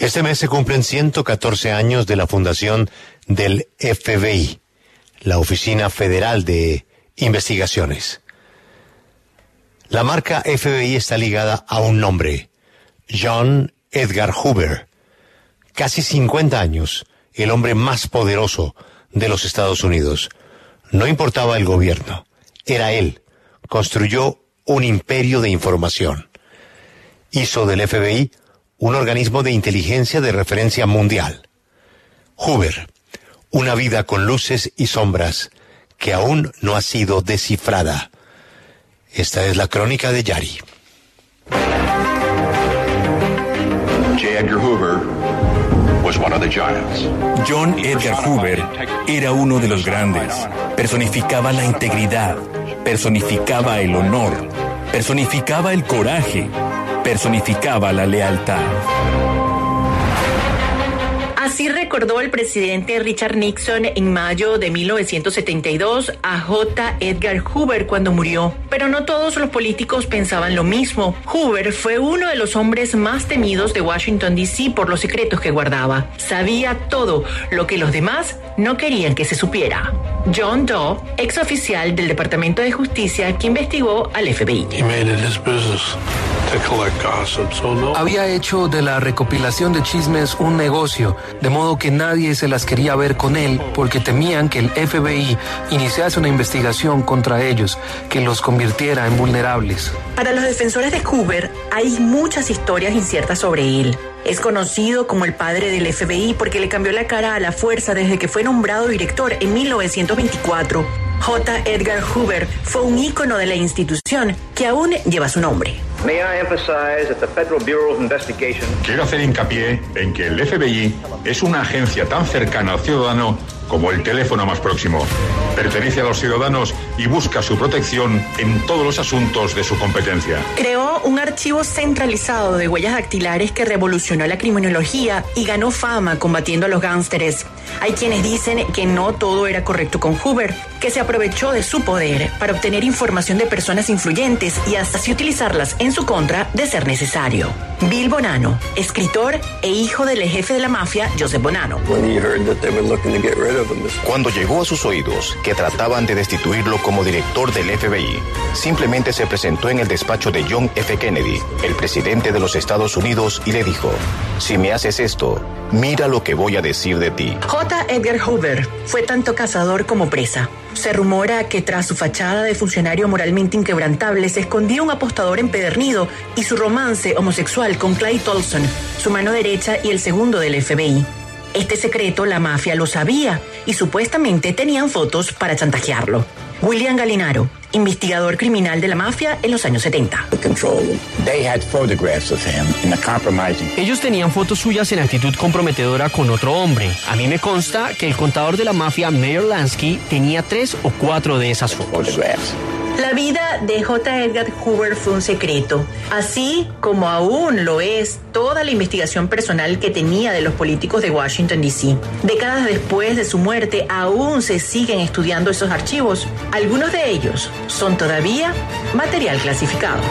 Este mes se cumplen 114 años de la fundación del FBI, la Oficina Federal de Investigaciones. La marca FBI está ligada a un nombre, John Edgar Hoover. Casi 50 años, el hombre más poderoso de los Estados Unidos. No importaba el gobierno, era él. Construyó un imperio de información. Hizo del FBI un organismo de inteligencia de referencia mundial. Hoover, una vida con luces y sombras que aún no ha sido descifrada. Esta es la crónica de Yari. John Edgar Hoover era uno de los grandes. Personificaba la integridad, personificaba el honor, personificaba el coraje, personificaba la lealtad. Así recordó el presidente Richard Nixon en mayo de 1972 a J. Edgar Hoover cuando murió. Pero no todos los políticos pensaban lo mismo. Hoover fue uno de los hombres más temidos de Washington, D.C. por los secretos que guardaba. Sabía todo lo que los demás no querían que se supiera. John Doe, ex oficial del Departamento de Justicia que investigó al FBI. Había hecho de la recopilación de chismes un negocio, de modo que nadie se las quería ver con él porque temían que el FBI iniciase una investigación contra ellos que los convirtiera en vulnerables. Para los defensores de Hoover hay muchas historias inciertas sobre él. Es conocido como el padre del FBI porque le cambió la cara a la fuerza desde que fue nombrado director en 1924. J. Edgar Hoover fue un ícono de la institución que aún lleva su nombre. Quiero hacer hincapié en que el FBI es una agencia tan cercana al ciudadano como el teléfono más próximo. Pertenece a los ciudadanos y busca su protección en todos los asuntos de su competencia. Creó un archivo centralizado de huellas dactilares que revolucionó la criminología y ganó fama combatiendo a los gánsteres. Hay quienes dicen que no todo era correcto con Hoover, que se aprovechó de su poder para obtener información de personas influyentes y hasta así utilizarlas en su contra de ser necesario. Bill Bonanno, escritor e hijo del jefe de la mafia, Joseph Bonanno. Cuando llegó a sus oídos que trataban de destituirlo como director del FBI, simplemente se presentó en el despacho de John F. Kennedy, el presidente de los Estados Unidos, y le dijo, si me haces esto, mira lo que voy a decir de ti. J. Edgar Hoover fue tanto cazador como presa. Se rumora que tras su fachada de funcionario moralmente inquebrantable se escondía un apostador empedernido y su romance homosexual con Clay Tolson, su mano derecha y el segundo del FBI. Este secreto la mafia lo sabía y supuestamente tenían fotos para chantajearlo. William Galinaro, investigador criminal de la mafia en los años 70. Ellos tenían fotos suyas en actitud comprometedora con otro hombre. A mí me consta que el contador de la mafia, Mayor Lansky, tenía tres o cuatro de esas fotos. La vida de J. Edgar Hoover fue un secreto, así como aún lo es toda la investigación personal que tenía de los políticos de Washington, D.C. Décadas después de su muerte, aún se siguen estudiando esos archivos. Algunos de ellos son todavía material clasificado.